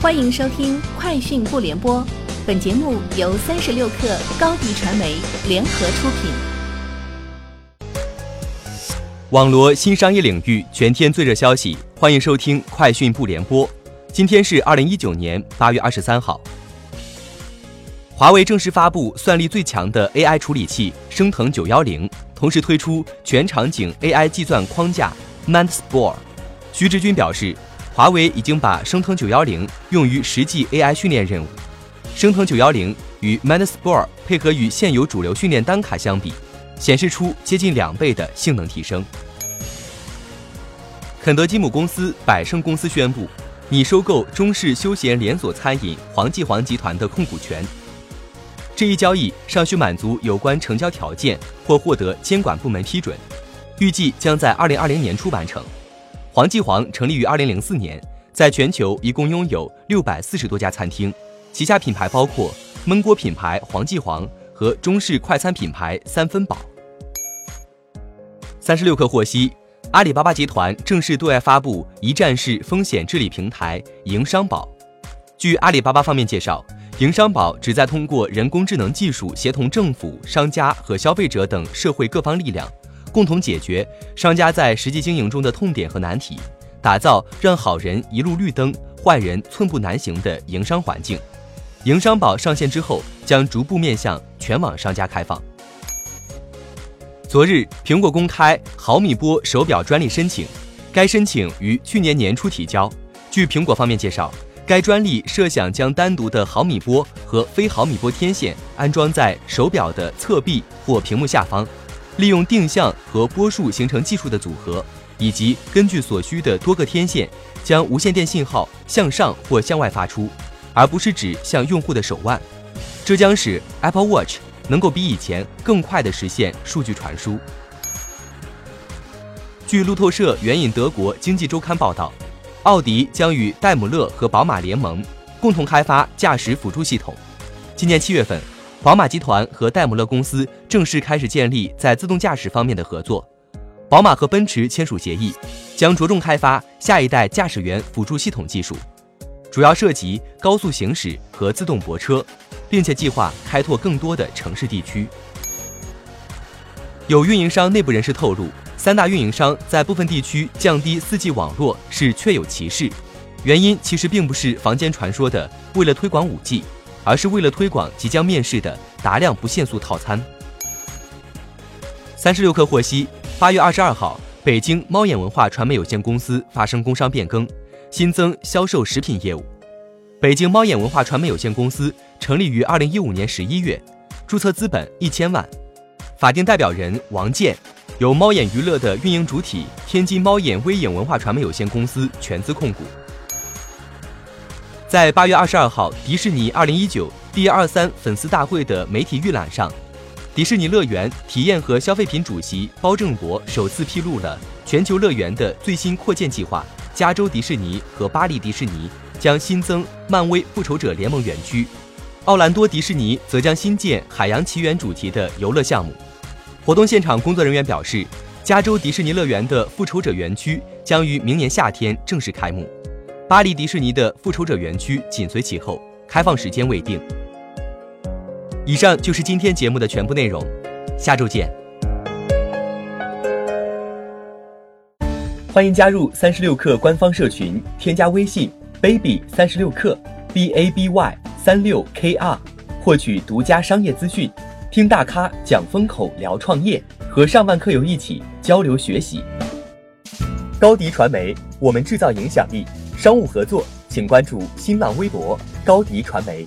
欢迎收听《快讯不联播》，本节目由三十六克高低传媒联合出品。网罗新商业领域全天最热消息，欢迎收听《快讯不联播》。今天是二零一九年八月二十三号。华为正式发布算力最强的 AI 处理器升腾九幺零，同时推出全场景 AI 计算框架 ManSpore。徐直军表示。华为已经把升腾九幺零用于实际 AI 训练任务。升腾九幺零与 ManSpore 配合与现有主流训练单卡相比，显示出接近两倍的性能提升。肯德基母公司百胜公司宣布拟收购中式休闲连锁餐饮黄记煌集团的控股权。这一交易尚需满足有关成交条件或获得监管部门批准，预计将在二零二零年初完成。黄记煌成立于二零零四年，在全球一共拥有六百四十多家餐厅，旗下品牌包括焖锅品牌黄记煌和中式快餐品牌三分饱。三十六氪获悉，阿里巴巴集团正式对外发布一站式风险治理平台营商宝。据阿里巴巴方面介绍，营商宝旨在通过人工智能技术协同政府、商家和消费者等社会各方力量。共同解决商家在实际经营中的痛点和难题，打造让好人一路绿灯、坏人寸步难行的营商环境。营商宝上线之后，将逐步面向全网商家开放。昨日，苹果公开毫米波手表专利申请，该申请于去年年初提交。据苹果方面介绍，该专利设想将单独的毫米波和非毫米波天线安装在手表的侧壁或屏幕下方。利用定向和波束形成技术的组合，以及根据所需的多个天线，将无线电信号向上或向外发出，而不是指向用户的手腕。这将使 Apple Watch 能够比以前更快地实现数据传输。据路透社援引德国经济周刊报道，奥迪将与戴姆勒和宝马联盟，共同开发驾驶辅助系统。今年七月份。宝马集团和戴姆勒公司正式开始建立在自动驾驶方面的合作。宝马和奔驰签署协议，将着重开发下一代驾驶员辅助系统技术，主要涉及高速行驶和自动泊车，并且计划开拓更多的城市地区。有运营商内部人士透露，三大运营商在部分地区降低 4G 网络是确有其事，原因其实并不是坊间传说的为了推广 5G。而是为了推广即将面世的达量不限速套餐。三十六氪获悉，八月二十二号，北京猫眼文化传媒有限公司发生工商变更，新增销售食品业务。北京猫眼文化传媒有限公司成立于二零一五年十一月，注册资本一千万，法定代表人王健，由猫眼娱乐的运营主体天津猫眼微影文化传媒有限公司全资控股。在八月二十二号，迪士尼二零一九第二三粉丝大会的媒体预览上，迪士尼乐园体验和消费品主席包正博首次披露了全球乐园的最新扩建计划。加州迪士尼和巴黎迪士尼将新增漫威复仇者联盟园区，奥兰多迪士尼则将新建海洋奇缘主题的游乐项目。活动现场工作人员表示，加州迪士尼乐园的复仇者园区将于明年夏天正式开幕。巴黎迪士尼的复仇者园区紧随其后，开放时间未定。以上就是今天节目的全部内容，下周见。欢迎加入三十六氪官方社群，添加微信 baby 三十六氪 b a b y 三六 k r，获取独家商业资讯，听大咖讲风口，聊创业，和上万客友一起交流学习。高迪传媒，我们制造影响力。商务合作，请关注新浪微博高迪传媒。